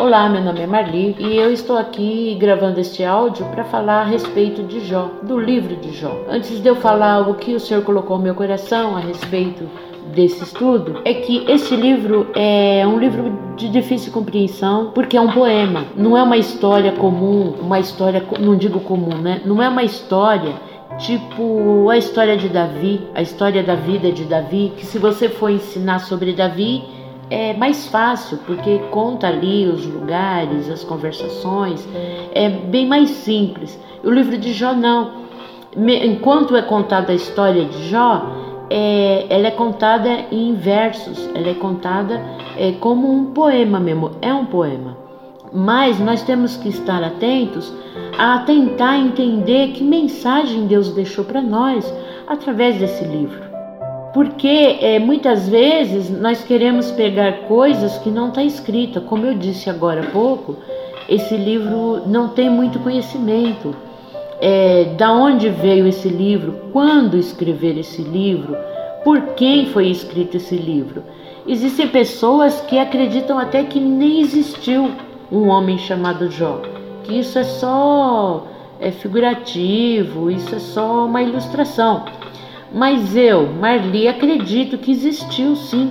Olá, meu nome é Marli e eu estou aqui gravando este áudio para falar a respeito de Jó, do livro de Jó. Antes de eu falar o que o Senhor colocou no meu coração a respeito desse estudo é que esse livro é um livro de difícil compreensão porque é um poema, não é uma história comum, uma história, não digo comum, né? Não é uma história tipo a história de Davi, a história da vida de Davi, que se você for ensinar sobre Davi, é mais fácil, porque conta ali os lugares, as conversações, é bem mais simples. O livro de Jó não. Enquanto é contada a história de Jó, é, ela é contada em versos, ela é contada é, como um poema mesmo, é um poema. Mas nós temos que estar atentos a tentar entender que mensagem Deus deixou para nós através desse livro. Porque é, muitas vezes nós queremos pegar coisas que não está escrita, como eu disse agora há pouco, esse livro não tem muito conhecimento. É, da onde veio esse livro, quando escrever esse livro, por quem foi escrito esse livro. Existem pessoas que acreditam até que nem existiu um homem chamado Jó, que isso é só é figurativo, isso é só uma ilustração. Mas eu, Marli, acredito que existiu sim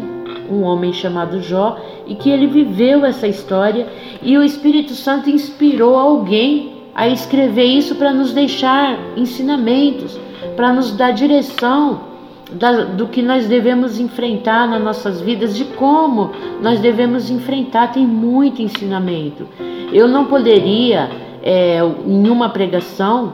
um homem chamado Jó e que ele viveu essa história e o Espírito Santo inspirou alguém a escrever isso para nos deixar ensinamentos, para nos dar direção da, do que nós devemos enfrentar nas nossas vidas, de como nós devemos enfrentar. Tem muito ensinamento. Eu não poderia, é, em uma pregação,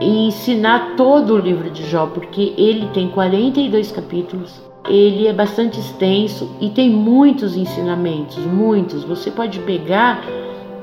e ensinar todo o livro de Jó, porque ele tem 42 capítulos. Ele é bastante extenso e tem muitos ensinamentos, muitos. Você pode pegar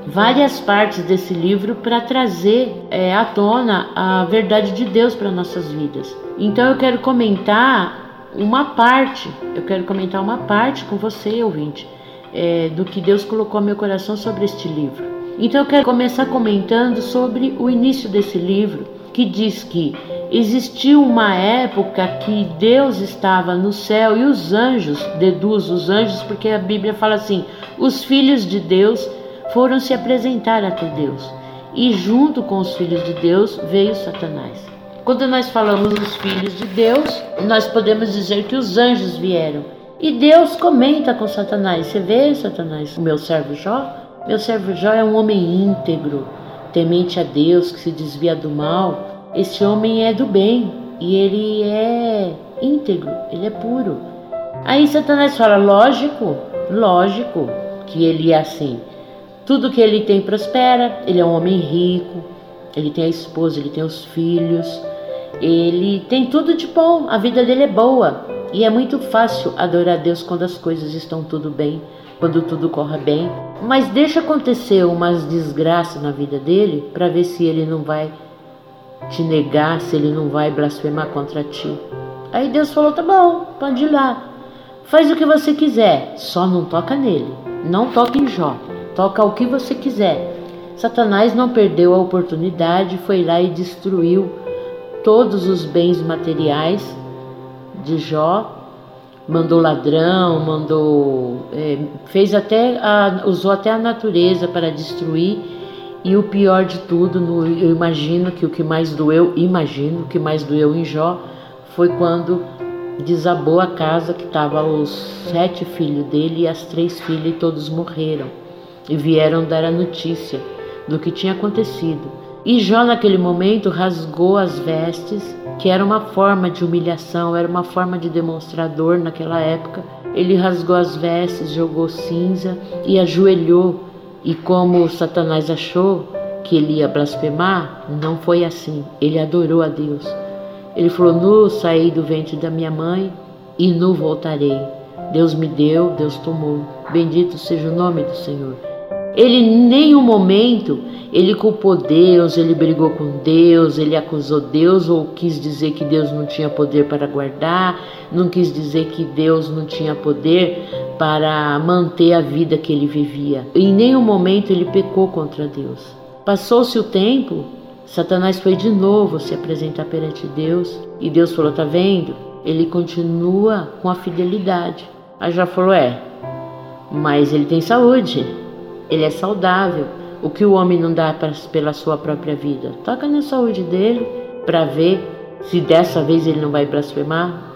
várias partes desse livro para trazer é, à tona a verdade de Deus para nossas vidas. Então eu quero comentar uma parte, eu quero comentar uma parte com você, ouvinte, é, do que Deus colocou no meu coração sobre este livro. Então eu quero começar comentando sobre o início desse livro que diz que existiu uma época que Deus estava no céu e os anjos, deduz os anjos, porque a Bíblia fala assim: os filhos de Deus foram se apresentar até Deus. E junto com os filhos de Deus veio Satanás. Quando nós falamos dos filhos de Deus, nós podemos dizer que os anjos vieram. E Deus comenta com Satanás: Você vê, Satanás, o meu servo Jó? Meu servo Jó é um homem íntegro temente a Deus, que se desvia do mal, esse homem é do bem e ele é íntegro, ele é puro. Aí Satanás fala: lógico, lógico que ele é assim. Tudo que ele tem prospera, ele é um homem rico, ele tem a esposa, ele tem os filhos, ele tem tudo de bom, a vida dele é boa. E é muito fácil adorar Deus quando as coisas estão tudo bem quando tudo corre bem, mas deixa acontecer umas desgraças na vida dele para ver se ele não vai te negar, se ele não vai blasfemar contra ti. Aí Deus falou: tá bom, pode ir lá, faz o que você quiser, só não toca nele, não toca em Jó, toca o que você quiser. Satanás não perdeu a oportunidade, foi lá e destruiu todos os bens materiais de Jó mandou ladrão, mandou, é, fez até, a, usou até a natureza para destruir. E o pior de tudo, no, eu imagino que o que mais doeu, imagino que mais doeu em Jó, foi quando desabou a casa que estava os sete filhos dele e as três filhas e todos morreram e vieram dar a notícia do que tinha acontecido. E Jó naquele momento rasgou as vestes que era uma forma de humilhação, era uma forma de demonstrar dor naquela época. Ele rasgou as vestes, jogou cinza e ajoelhou. E como Satanás achou que ele ia blasfemar, não foi assim. Ele adorou a Deus. Ele falou: Nu saí do ventre da minha mãe e nu voltarei. Deus me deu, Deus tomou. Bendito seja o nome do Senhor. Ele em nenhum momento ele culpou Deus, ele brigou com Deus, ele acusou Deus ou quis dizer que Deus não tinha poder para guardar, não quis dizer que Deus não tinha poder para manter a vida que ele vivia. Em nenhum momento ele pecou contra Deus. Passou-se o tempo, Satanás foi de novo se apresentar perante Deus e Deus falou: Tá vendo? Ele continua com a fidelidade. Aí já falou: É, mas ele tem saúde. Ele é saudável. O que o homem não dá pra, pela sua própria vida? Toca na saúde dele para ver se dessa vez ele não vai blasfemar.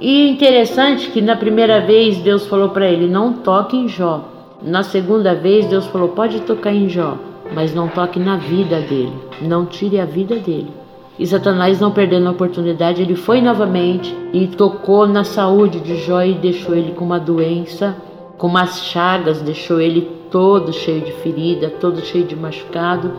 E interessante que na primeira vez Deus falou para ele: não toque em Jó. Na segunda vez Deus falou: pode tocar em Jó, mas não toque na vida dele, não tire a vida dele. E Satanás, não perdendo a oportunidade, ele foi novamente e tocou na saúde de Jó e deixou ele com uma doença, com umas chagas, deixou ele todo cheio de ferida, todo cheio de machucado,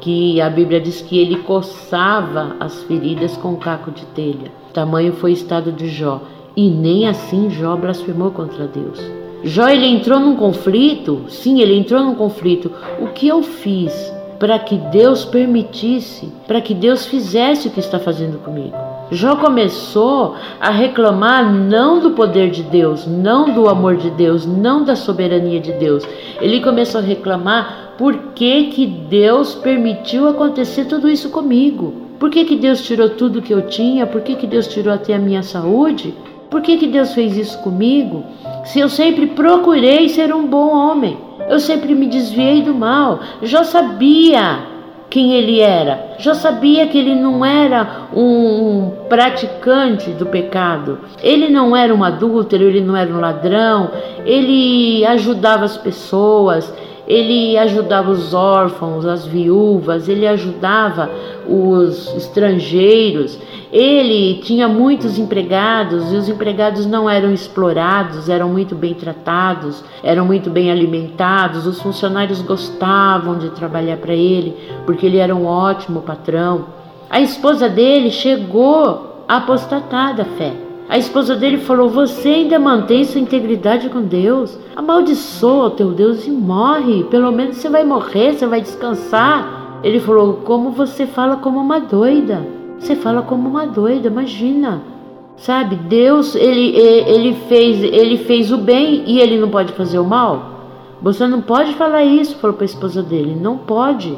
que a Bíblia diz que ele coçava as feridas com um caco de telha. Tamanho foi o estado de Jó, e nem assim Jó blasfemou contra Deus. Jó ele entrou num conflito, sim, ele entrou num conflito. O que eu fiz para que Deus permitisse, para que Deus fizesse o que está fazendo comigo? Jó começou a reclamar não do poder de Deus, não do amor de Deus, não da soberania de Deus. Ele começou a reclamar por que, que Deus permitiu acontecer tudo isso comigo. Por que, que Deus tirou tudo que eu tinha? Por que, que Deus tirou até a minha saúde? Por que, que Deus fez isso comigo? Se eu sempre procurei ser um bom homem, eu sempre me desviei do mal, já sabia quem ele era, já sabia que ele não era um praticante do pecado, ele não era um adúltero, ele não era um ladrão, ele ajudava as pessoas, ele ajudava os órfãos, as viúvas, ele ajudava os estrangeiros, ele tinha muitos empregados e os empregados não eram explorados, eram muito bem tratados, eram muito bem alimentados, os funcionários gostavam de trabalhar para ele, porque ele era um ótimo patrão. A esposa dele chegou a da fé. A esposa dele falou: Você ainda mantém sua integridade com Deus? Amaldiçoa o teu Deus e morre. Pelo menos você vai morrer, você vai descansar. Ele falou: Como você fala como uma doida? Você fala como uma doida, imagina. Sabe, Deus, ele, ele, fez, ele fez o bem e ele não pode fazer o mal? Você não pode falar isso, falou para a esposa dele. Não pode.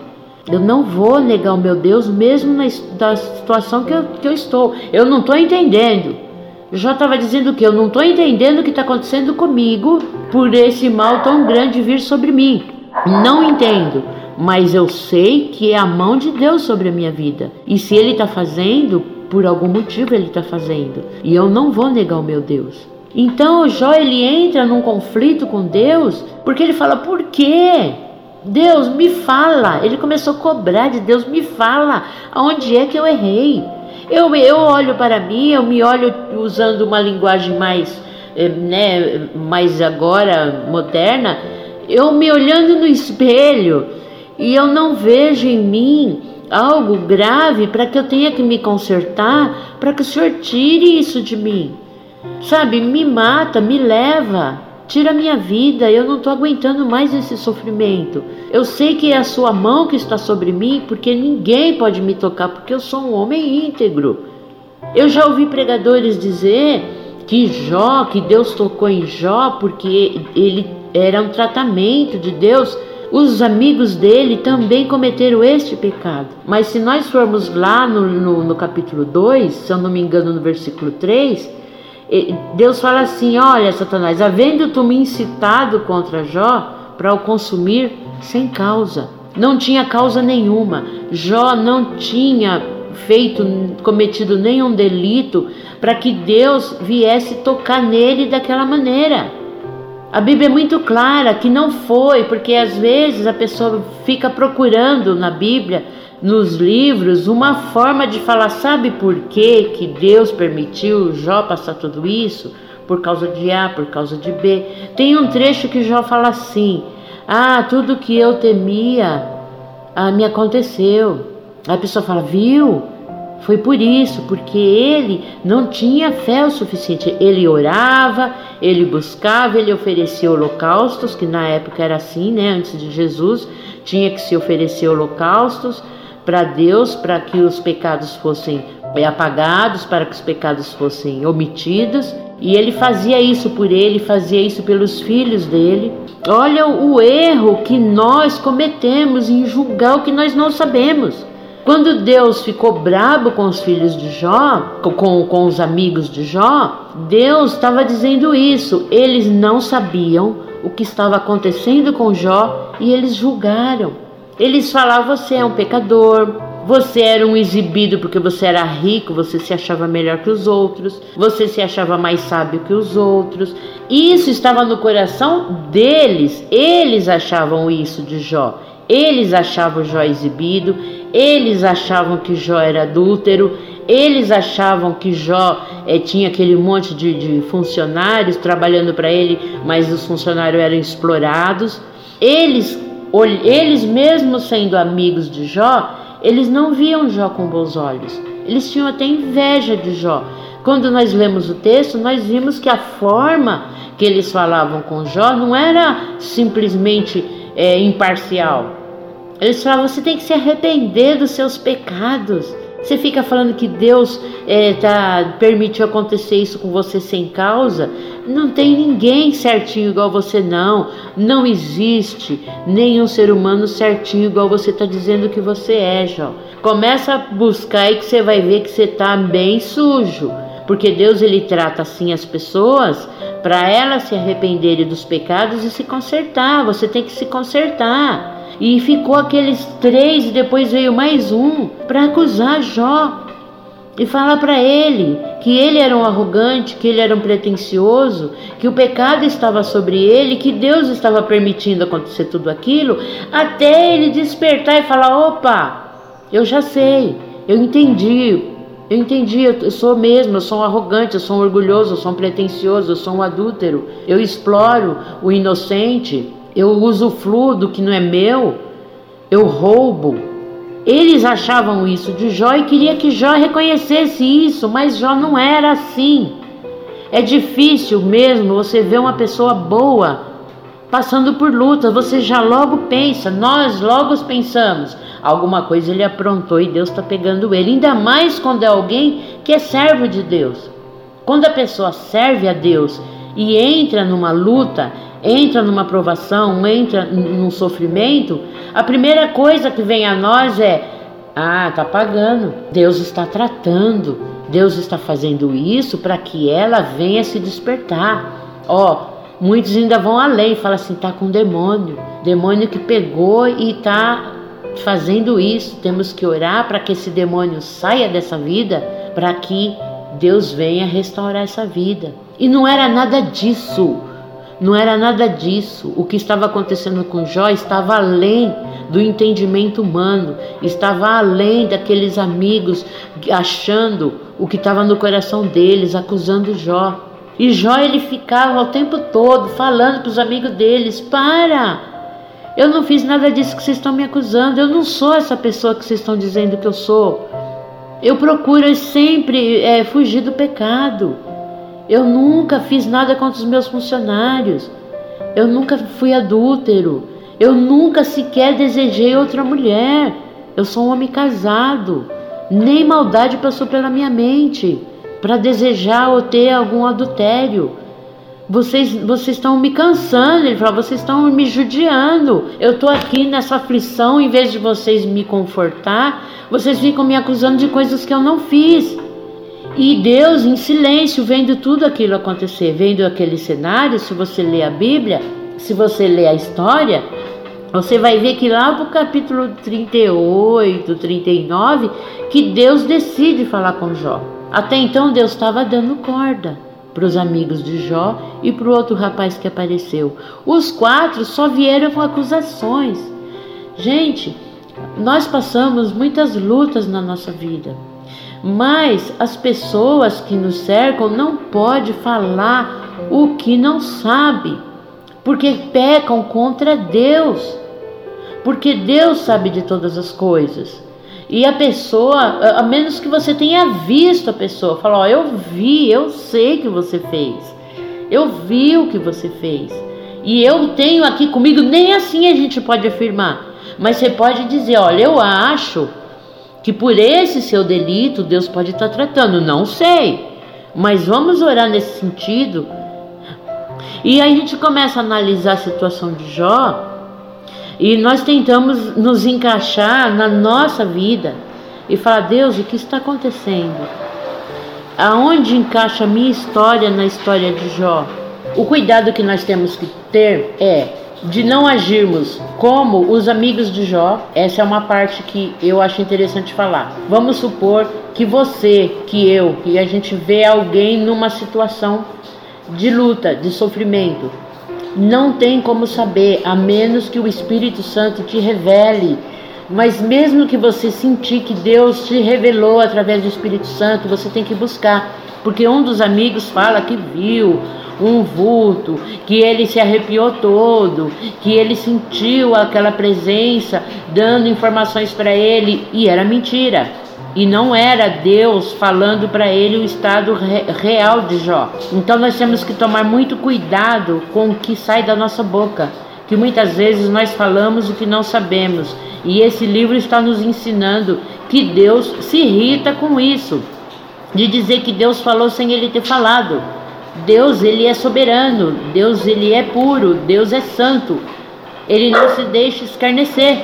Eu não vou negar o meu Deus, mesmo na, situação que eu, que eu estou. Eu não estou entendendo. Jó estava dizendo que eu não estou entendendo o que está acontecendo comigo por esse mal tão grande vir sobre mim. Não entendo, mas eu sei que é a mão de Deus sobre a minha vida. E se Ele está fazendo, por algum motivo Ele está fazendo. E eu não vou negar o meu Deus. Então Jó ele entra num conflito com Deus porque ele fala: por quê? Deus me fala. Ele começou a cobrar de Deus: me fala aonde é que eu errei. Eu, eu olho para mim, eu me olho usando uma linguagem mais, eh, né, mais agora moderna, eu me olhando no espelho e eu não vejo em mim algo grave para que eu tenha que me consertar, para que o Senhor tire isso de mim. Sabe, me mata, me leva tira minha vida, eu não estou aguentando mais esse sofrimento. Eu sei que é a sua mão que está sobre mim, porque ninguém pode me tocar, porque eu sou um homem íntegro. Eu já ouvi pregadores dizer que Jó, que Deus tocou em Jó, porque ele era um tratamento de Deus. Os amigos dele também cometeram este pecado. Mas se nós formos lá no, no, no capítulo 2, se eu não me engano, no versículo 3, Deus fala assim: Olha, Satanás, havendo tu me incitado contra Jó para o consumir sem causa, não tinha causa nenhuma. Jó não tinha feito, cometido nenhum delito para que Deus viesse tocar nele daquela maneira. A Bíblia é muito clara que não foi, porque às vezes a pessoa fica procurando na Bíblia nos livros uma forma de falar, sabe por que que Deus permitiu Jó passar tudo isso? Por causa de A, por causa de B. Tem um trecho que Jó fala assim: Ah, tudo que eu temia ah, me aconteceu. Aí a pessoa fala, viu? Foi por isso, porque ele não tinha fé o suficiente. Ele orava, ele buscava, ele oferecia holocaustos, que na época era assim, né? Antes de Jesus, tinha que se oferecer holocaustos para Deus para que os pecados fossem apagados, para que os pecados fossem omitidos. E ele fazia isso por ele, fazia isso pelos filhos dele. Olha o erro que nós cometemos em julgar o que nós não sabemos. Quando Deus ficou brabo com os filhos de Jó, com, com os amigos de Jó, Deus estava dizendo isso. Eles não sabiam o que estava acontecendo com Jó e eles julgaram. Eles falavam: você é um pecador, você era um exibido porque você era rico, você se achava melhor que os outros, você se achava mais sábio que os outros. Isso estava no coração deles, eles achavam isso de Jó. Eles achavam Jó exibido, eles achavam que Jó era adúltero, eles achavam que Jó é, tinha aquele monte de, de funcionários trabalhando para ele, mas os funcionários eram explorados. Eles, eles mesmos sendo amigos de Jó, eles não viam Jó com bons olhos. Eles tinham até inveja de Jó. Quando nós lemos o texto, nós vimos que a forma que eles falavam com Jó não era simplesmente é, imparcial. Eles falavam: você tem que se arrepender dos seus pecados. Você fica falando que Deus é, tá, permitiu acontecer isso com você sem causa? Não tem ninguém certinho igual você, não. Não existe nenhum ser humano certinho igual você está dizendo que você é, Jó. Começa a buscar aí que você vai ver que você está bem sujo. Porque Deus ele trata assim as pessoas para elas se arrependerem dos pecados e se consertar. Você tem que se consertar. E ficou aqueles três, e depois veio mais um para acusar Jó. E falar para ele que ele era um arrogante, que ele era um pretensioso, que o pecado estava sobre ele, que Deus estava permitindo acontecer tudo aquilo, até ele despertar e falar: opa, eu já sei, eu entendi, eu entendi, eu sou mesmo, eu sou um arrogante, eu sou um orgulhoso, eu sou um pretensioso, eu sou um adúltero, eu exploro o inocente, eu usufruo do que não é meu, eu roubo. Eles achavam isso de Jó e queria que Jó reconhecesse isso, mas Jó não era assim. É difícil mesmo você ver uma pessoa boa passando por luta, você já logo pensa, nós logo pensamos, alguma coisa ele aprontou e Deus está pegando ele, ainda mais quando é alguém que é servo de Deus. Quando a pessoa serve a Deus e entra numa luta, entra numa provação, entra num sofrimento, a primeira coisa que vem a nós é: ah, tá pagando. Deus está tratando. Deus está fazendo isso para que ela venha se despertar. Ó, muitos ainda vão além, fala assim, tá com demônio, demônio que pegou e tá fazendo isso. Temos que orar para que esse demônio saia dessa vida, para que Deus venha restaurar essa vida. E não era nada disso. Não era nada disso. O que estava acontecendo com Jó estava além do entendimento humano, estava além daqueles amigos achando o que estava no coração deles, acusando Jó. E Jó ele ficava o tempo todo falando para os amigos deles: para! Eu não fiz nada disso que vocês estão me acusando. Eu não sou essa pessoa que vocês estão dizendo que eu sou. Eu procuro sempre é, fugir do pecado. Eu nunca fiz nada contra os meus funcionários. Eu nunca fui adúltero. Eu nunca sequer desejei outra mulher. Eu sou um homem casado. Nem maldade passou pela minha mente para desejar ou ter algum adultério. Vocês, vocês estão me cansando. Ele falou: vocês estão me judiando. Eu estou aqui nessa aflição. Em vez de vocês me confortar, vocês ficam me acusando de coisas que eu não fiz. E Deus, em silêncio, vendo tudo aquilo acontecer, vendo aquele cenário, se você lê a Bíblia, se você lê a história, você vai ver que lá no capítulo 38, 39, que Deus decide falar com Jó. Até então Deus estava dando corda para os amigos de Jó e para o outro rapaz que apareceu. Os quatro só vieram com acusações. Gente, nós passamos muitas lutas na nossa vida. Mas as pessoas que nos cercam não pode falar o que não sabe, porque pecam contra Deus. Porque Deus sabe de todas as coisas. E a pessoa, a menos que você tenha visto a pessoa, fala: Ó, eu vi, eu sei que você fez, eu vi o que você fez, e eu tenho aqui comigo, nem assim a gente pode afirmar, mas você pode dizer: Olha, eu acho que por esse seu delito Deus pode estar tratando, não sei, mas vamos orar nesse sentido. E aí a gente começa a analisar a situação de Jó e nós tentamos nos encaixar na nossa vida. e falar: Deus, o que está acontecendo? Aonde encaixa a minha história na história de Jó? O cuidado que nós temos que ter é de não agirmos como os amigos de Jó. Essa é uma parte que eu acho interessante falar. Vamos supor que você, que eu, que a gente vê alguém numa situação de luta, de sofrimento. Não tem como saber, a menos que o Espírito Santo te revele. Mas mesmo que você sentir que Deus te revelou através do Espírito Santo, você tem que buscar. Porque um dos amigos fala que viu um vulto, que ele se arrepiou todo, que ele sentiu aquela presença dando informações para ele e era mentira. E não era Deus falando para ele o estado re real de Jó. Então nós temos que tomar muito cuidado com o que sai da nossa boca, que muitas vezes nós falamos o que não sabemos. E esse livro está nos ensinando que Deus se irrita com isso, de dizer que Deus falou sem ele ter falado. Deus, ele é soberano, Deus, ele é puro, Deus é santo. Ele não se deixa escarnecer.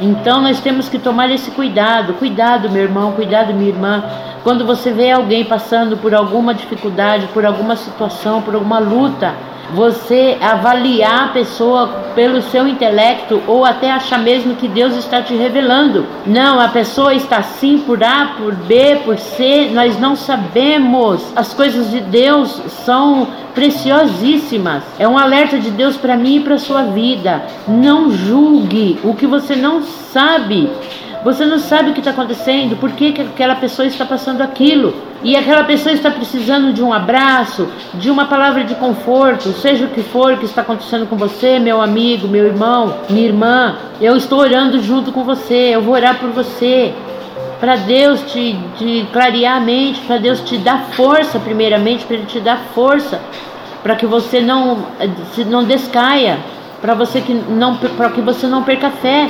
Então nós temos que tomar esse cuidado. Cuidado, meu irmão, cuidado, minha irmã. Quando você vê alguém passando por alguma dificuldade, por alguma situação, por alguma luta, você avaliar a pessoa pelo seu intelecto ou até achar mesmo que Deus está te revelando. Não, a pessoa está assim por A, por B, por C, nós não sabemos. As coisas de Deus são preciosíssimas. É um alerta de Deus para mim e para sua vida. Não julgue o que você não sabe. Você não sabe o que está acontecendo, por que, que aquela pessoa está passando aquilo. E aquela pessoa está precisando de um abraço, de uma palavra de conforto, seja o que for que está acontecendo com você, meu amigo, meu irmão, minha irmã. Eu estou orando junto com você, eu vou orar por você. Para Deus te, te clarear a mente, para Deus te dar força, primeiramente, para Ele te dar força, para que você não, não descaia, para que não, que você não perca fé.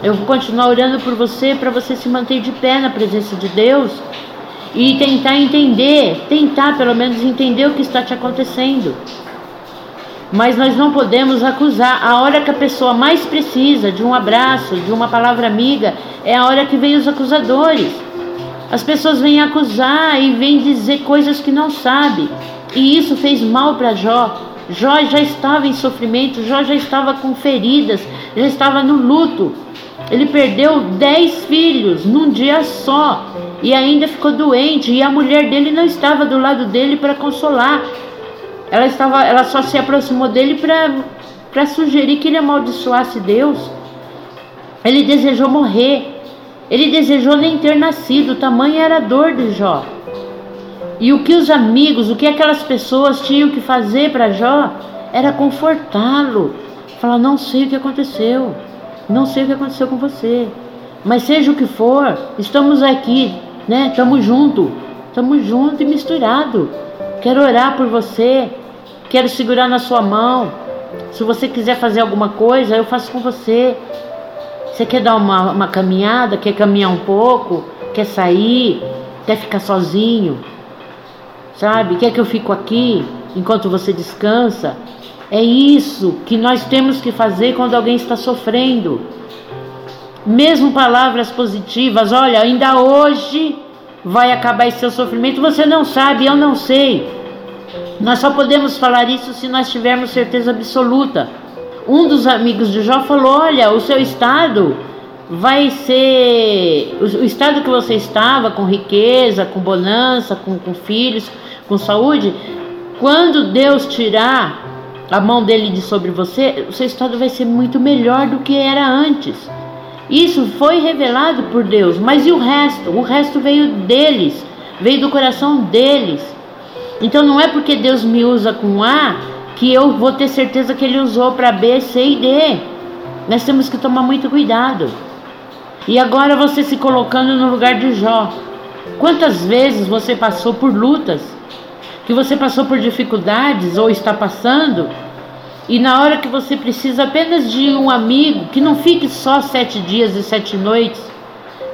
Eu vou continuar orando por você para você se manter de pé na presença de Deus e tentar entender, tentar pelo menos entender o que está te acontecendo. Mas nós não podemos acusar. A hora que a pessoa mais precisa de um abraço, de uma palavra amiga, é a hora que vem os acusadores. As pessoas vêm acusar e vêm dizer coisas que não sabe. E isso fez mal para Jó. Jó já estava em sofrimento, Jó já estava com feridas, já estava no luto. Ele perdeu dez filhos num dia só e ainda ficou doente. E a mulher dele não estava do lado dele para consolar. Ela estava, ela só se aproximou dele para sugerir que ele amaldiçoasse Deus. Ele desejou morrer. Ele desejou nem ter nascido. Tamanha era a dor de Jó. E o que os amigos, o que aquelas pessoas tinham que fazer para Jó era confortá-lo. Falar: não sei o que aconteceu. Não sei o que aconteceu com você, mas seja o que for, estamos aqui, né? Estamos junto, estamos junto e misturado. Quero orar por você, quero segurar na sua mão. Se você quiser fazer alguma coisa, eu faço com você. Você quer dar uma, uma caminhada, quer caminhar um pouco, quer sair, quer ficar sozinho, sabe? Quer que eu fico aqui enquanto você descansa? É isso que nós temos que fazer quando alguém está sofrendo. Mesmo palavras positivas, olha, ainda hoje vai acabar esse seu sofrimento. Você não sabe, eu não sei. Nós só podemos falar isso se nós tivermos certeza absoluta. Um dos amigos de Jó falou: Olha, o seu estado vai ser. O estado que você estava, com riqueza, com bonança, com, com filhos, com saúde, quando Deus tirar a mão dele de sobre você, o seu estado vai ser muito melhor do que era antes. Isso foi revelado por Deus, mas e o resto? O resto veio deles, veio do coração deles. Então não é porque Deus me usa com A que eu vou ter certeza que Ele usou para B, C e D. Nós temos que tomar muito cuidado. E agora você se colocando no lugar de Jó. Quantas vezes você passou por lutas que você passou por dificuldades ou está passando, e na hora que você precisa apenas de um amigo, que não fique só sete dias e sete noites,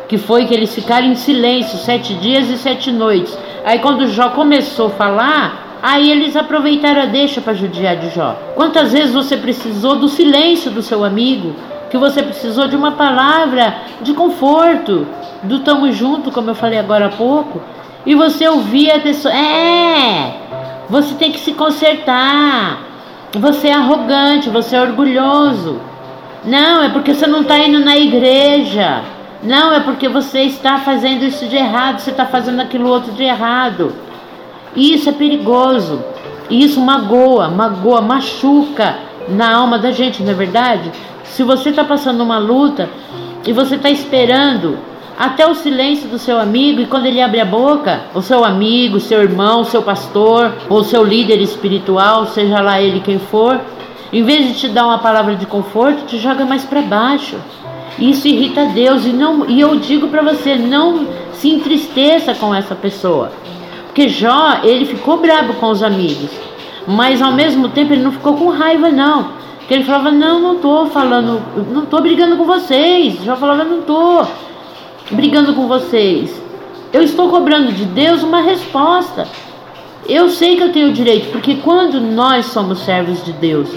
que foi que eles ficaram em silêncio sete dias e sete noites. Aí quando Jó começou a falar, aí eles aproveitaram a deixa para judiar de Jó. Quantas vezes você precisou do silêncio do seu amigo, que você precisou de uma palavra de conforto, do tamo junto, como eu falei agora há pouco, e você ouvia a pessoa, é, você tem que se consertar, você é arrogante, você é orgulhoso. Não, é porque você não está indo na igreja. Não, é porque você está fazendo isso de errado, você está fazendo aquilo outro de errado. Isso é perigoso. Isso magoa, magoa, machuca na alma da gente, não é verdade? Se você está passando uma luta e você está esperando até o silêncio do seu amigo e quando ele abre a boca, o seu amigo, seu irmão, seu pastor ou seu líder espiritual, seja lá ele quem for, em vez de te dar uma palavra de conforto, te joga mais para baixo. Isso irrita Deus e não e eu digo para você, não se entristeça com essa pessoa. Porque Jó, ele ficou bravo com os amigos, mas ao mesmo tempo ele não ficou com raiva não. Porque ele falava: "Não, não tô falando, não tô brigando com vocês". Jó falava: "Não tô brigando com vocês. Eu estou cobrando de Deus uma resposta. Eu sei que eu tenho direito, porque quando nós somos servos de Deus,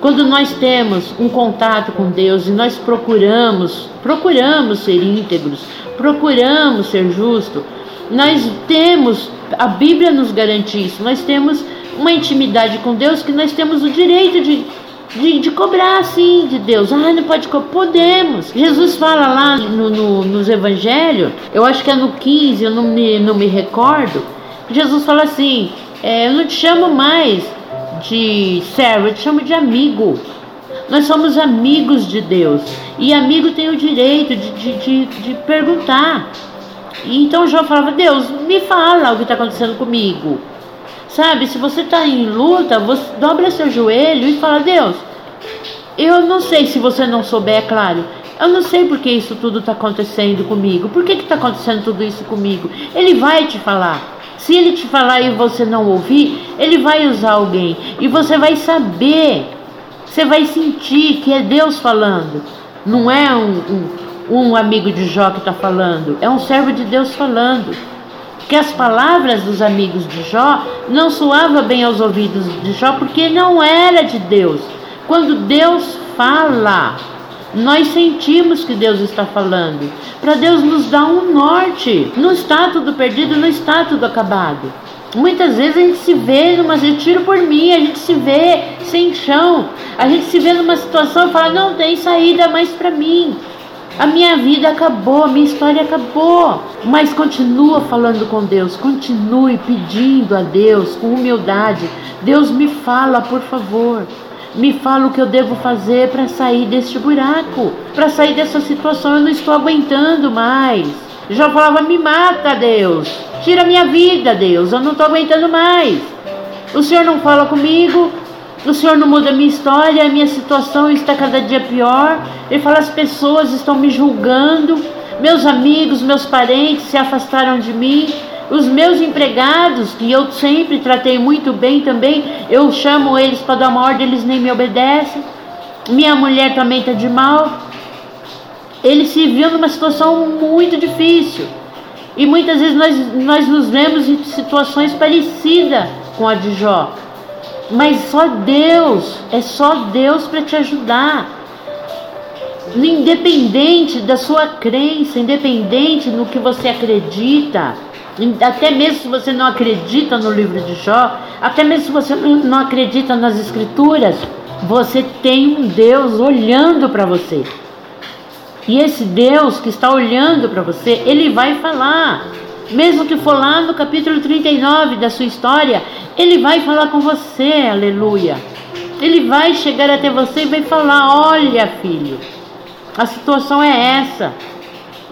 quando nós temos um contato com Deus e nós procuramos, procuramos ser íntegros, procuramos ser justos, nós temos, a Bíblia nos garante isso, nós temos uma intimidade com Deus que nós temos o direito de de, de cobrar assim de Deus. Ah, não pode cobrar. Podemos. Jesus fala lá no, no, nos evangelhos, eu acho que é no 15, eu não me, não me recordo. Jesus fala assim: é, Eu não te chamo mais de servo, eu te chamo de amigo. Nós somos amigos de Deus. E amigo tem o direito de, de, de, de perguntar. E então João falava: Deus, me fala o que está acontecendo comigo. Sabe, se você está em luta, você dobra seu joelho e fala: Deus, eu não sei se você não souber, é claro. Eu não sei porque isso tudo está acontecendo comigo. Por que está acontecendo tudo isso comigo? Ele vai te falar. Se ele te falar e você não ouvir, ele vai usar alguém. E você vai saber. Você vai sentir que é Deus falando. Não é um, um, um amigo de Jó que está falando. É um servo de Deus falando que as palavras dos amigos de Jó não soavam bem aos ouvidos de Jó porque não era de Deus. Quando Deus fala, nós sentimos que Deus está falando. Para Deus nos dar um norte. Não está tudo perdido, não está tudo acabado. Muitas vezes a gente se vê numa. Eu tiro por mim, a gente se vê sem chão. A gente se vê numa situação e fala: não tem saída mais para mim. A minha vida acabou, a minha história acabou. Mas continua falando com Deus, continue pedindo a Deus com humildade. Deus me fala, por favor. Me fala o que eu devo fazer para sair deste buraco, para sair dessa situação. Eu não estou aguentando mais. Já falava: me mata, Deus. Tira minha vida, Deus. Eu não estou aguentando mais. O Senhor não fala comigo, o Senhor não muda a minha história, a minha situação está cada dia pior. Ele fala: as pessoas estão me julgando, meus amigos, meus parentes se afastaram de mim. Os meus empregados, que eu sempre tratei muito bem também, eu chamo eles para dar uma ordem, eles nem me obedecem. Minha mulher também está de mal. Ele se viu numa situação muito difícil. E muitas vezes nós, nós nos vemos em situações parecidas com a de Jó. Mas só Deus, é só Deus para te ajudar. Independente da sua crença, independente no que você acredita, até mesmo se você não acredita no livro de Jó, até mesmo se você não acredita nas escrituras, você tem um Deus olhando para você. E esse Deus que está olhando para você, ele vai falar. Mesmo que for lá no capítulo 39 da sua história, ele vai falar com você, aleluia. Ele vai chegar até você e vai falar: Olha, filho, a situação é essa.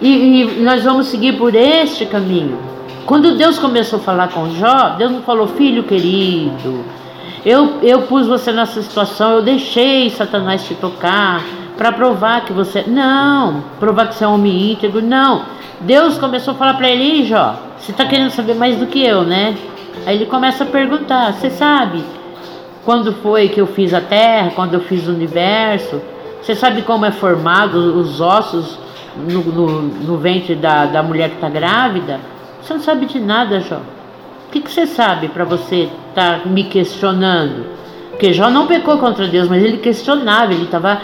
E, e, nós vamos seguir por este caminho. Quando Deus começou a falar com Jó, Deus não falou: Filho querido, eu, eu pus você nessa situação, eu deixei Satanás te tocar para provar que você. Não, provar que você é um homem íntegro, não. Deus começou a falar para ele: Jó, você está querendo saber mais do que eu, né? Aí ele começa a perguntar: Você sabe quando foi que eu fiz a terra, quando eu fiz o universo? Você sabe como é formado os ossos no, no, no ventre da, da mulher que está grávida? Você não sabe de nada, Jó. O que, que você sabe para você estar tá me questionando? Porque Jó não pecou contra Deus, mas ele questionava, ele estava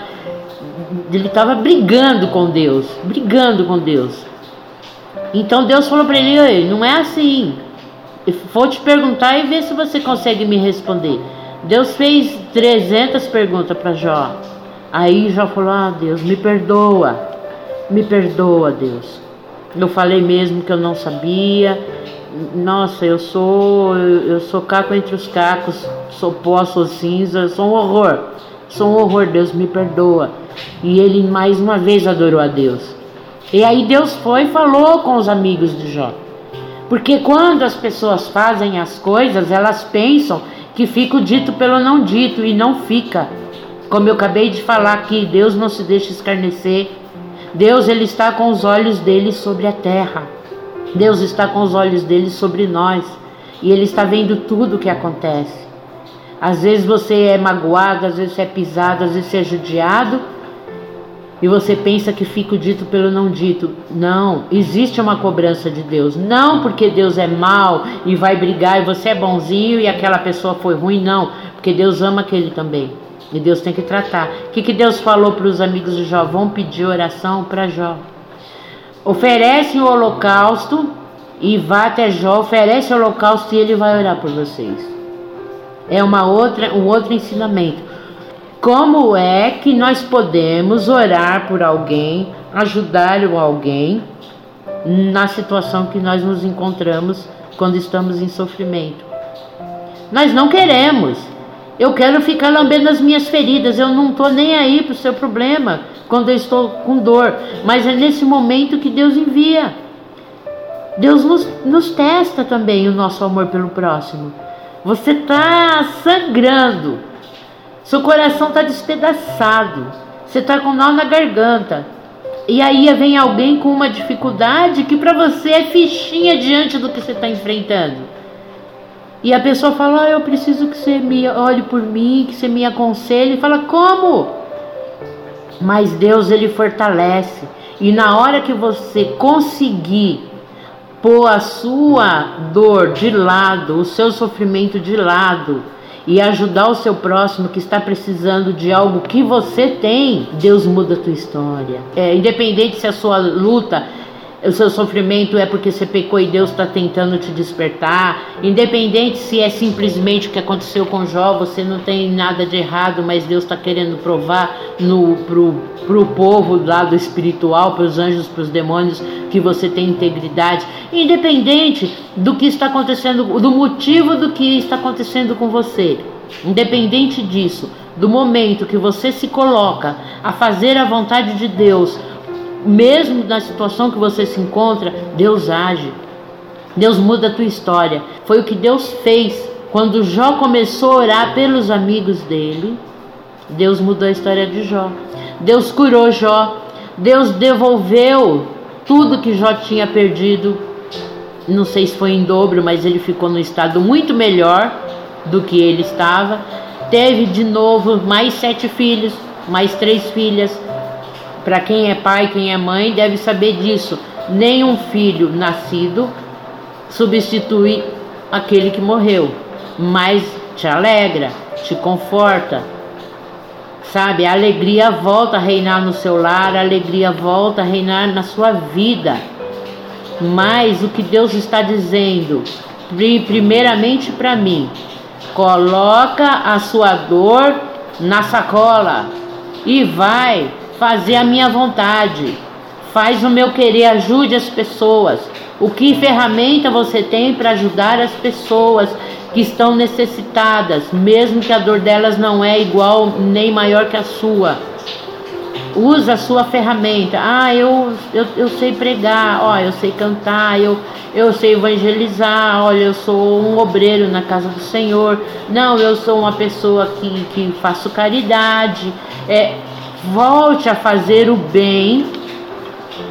ele estava brigando com Deus, brigando com Deus. Então Deus falou para ele: não é assim. vou te perguntar e ver se você consegue me responder. Deus fez 300 perguntas para Jó. Aí Jó falou: Ah, Deus, me perdoa, me perdoa, Deus. Eu falei mesmo que eu não sabia. Nossa, eu sou eu sou caco entre os cacos, sou pó, sou cinza, sou um horror. Sou um horror, Deus me perdoa. E ele mais uma vez adorou a Deus. E aí Deus foi e falou com os amigos de Jó. Porque quando as pessoas fazem as coisas, elas pensam que fica o dito pelo não dito e não fica. Como eu acabei de falar aqui, Deus não se deixa escarnecer. Deus ele está com os olhos dele sobre a terra. Deus está com os olhos dele sobre nós e ele está vendo tudo o que acontece. Às vezes você é magoado, às vezes você é pisado, às vezes você é judiado e você pensa que fica o dito pelo não dito. Não, existe uma cobrança de Deus. Não porque Deus é mau e vai brigar e você é bonzinho e aquela pessoa foi ruim, não. Porque Deus ama aquele também. E Deus tem que tratar. O que, que Deus falou para os amigos de Jó? Vão pedir oração para Jó. Oferece o holocausto e vá até Jó, oferece o holocausto e ele vai orar por vocês. É uma outra, um outro ensinamento. Como é que nós podemos orar por alguém, ajudar alguém na situação que nós nos encontramos quando estamos em sofrimento? Nós não queremos. Eu quero ficar lambendo as minhas feridas. Eu não estou nem aí para o seu problema quando eu estou com dor. Mas é nesse momento que Deus envia. Deus nos, nos testa também o nosso amor pelo próximo. Você está sangrando. Seu coração está despedaçado. Você está com nó na garganta. E aí vem alguém com uma dificuldade que para você é fichinha diante do que você está enfrentando. E a pessoa fala: ah, Eu preciso que você me olhe por mim, que você me aconselhe. E fala: Como? Mas Deus ele fortalece. E na hora que você conseguir pôr a sua dor de lado, o seu sofrimento de lado, e ajudar o seu próximo que está precisando de algo que você tem, Deus muda a tua história. É, independente se a sua luta o seu sofrimento é porque você pecou e Deus está tentando te despertar. Independente se é simplesmente o que aconteceu com Jó, você não tem nada de errado, mas Deus está querendo provar no, pro, pro povo do lado espiritual, para os anjos, para os demônios, que você tem integridade. Independente do que está acontecendo, do motivo do que está acontecendo com você. Independente disso, do momento que você se coloca a fazer a vontade de Deus, mesmo na situação que você se encontra, Deus age. Deus muda a tua história. Foi o que Deus fez quando Jó começou a orar pelos amigos dele. Deus mudou a história de Jó. Deus curou Jó. Deus devolveu tudo que Jó tinha perdido. Não sei se foi em dobro, mas ele ficou no estado muito melhor do que ele estava. Teve de novo mais sete filhos, mais três filhas para quem é pai, quem é mãe, deve saber disso. Nenhum filho nascido substitui aquele que morreu, mas te alegra, te conforta. Sabe, a alegria volta a reinar no seu lar, a alegria volta a reinar na sua vida. Mas o que Deus está dizendo, primeiramente para mim, coloca a sua dor na sacola e vai fazer a minha vontade. Faz o meu querer, ajude as pessoas. O que ferramenta você tem para ajudar as pessoas que estão necessitadas, mesmo que a dor delas não é igual nem maior que a sua? Usa a sua ferramenta. Ah, eu, eu, eu sei pregar, ó, eu sei cantar, eu, eu sei evangelizar, olha, eu sou um obreiro na casa do Senhor. Não, eu sou uma pessoa que, que faço caridade. É, Volte a fazer o bem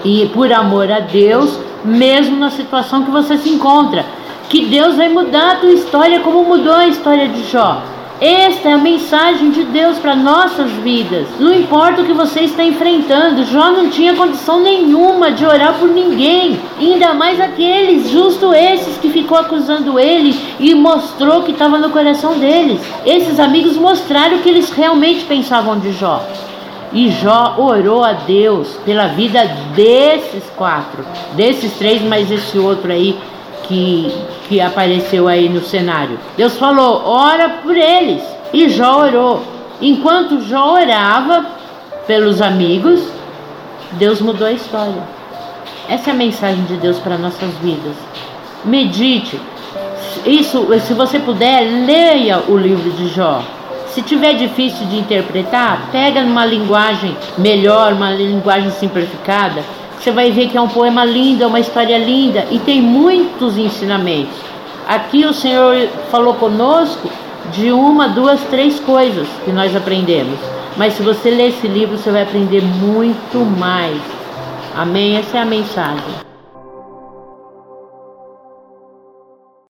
e por amor a Deus, mesmo na situação que você se encontra. Que Deus vai mudar a tua história como mudou a história de Jó. Esta é a mensagem de Deus para nossas vidas. Não importa o que você está enfrentando, Jó não tinha condição nenhuma de orar por ninguém, ainda mais aqueles, justo esses que ficou acusando ele e mostrou que estava no coração deles. Esses amigos mostraram o que eles realmente pensavam de Jó. E Jó orou a Deus pela vida desses quatro, desses três, mas esse outro aí que, que apareceu aí no cenário. Deus falou: ora por eles. E Jó orou. Enquanto Jó orava pelos amigos, Deus mudou a história. Essa é a mensagem de Deus para nossas vidas. Medite. Isso, se você puder, leia o livro de Jó. Se tiver difícil de interpretar, pega numa linguagem melhor, uma linguagem simplificada. Você vai ver que é um poema lindo, é uma história linda e tem muitos ensinamentos. Aqui o Senhor falou conosco de uma, duas, três coisas que nós aprendemos. Mas se você ler esse livro, você vai aprender muito mais. Amém? Essa é a mensagem.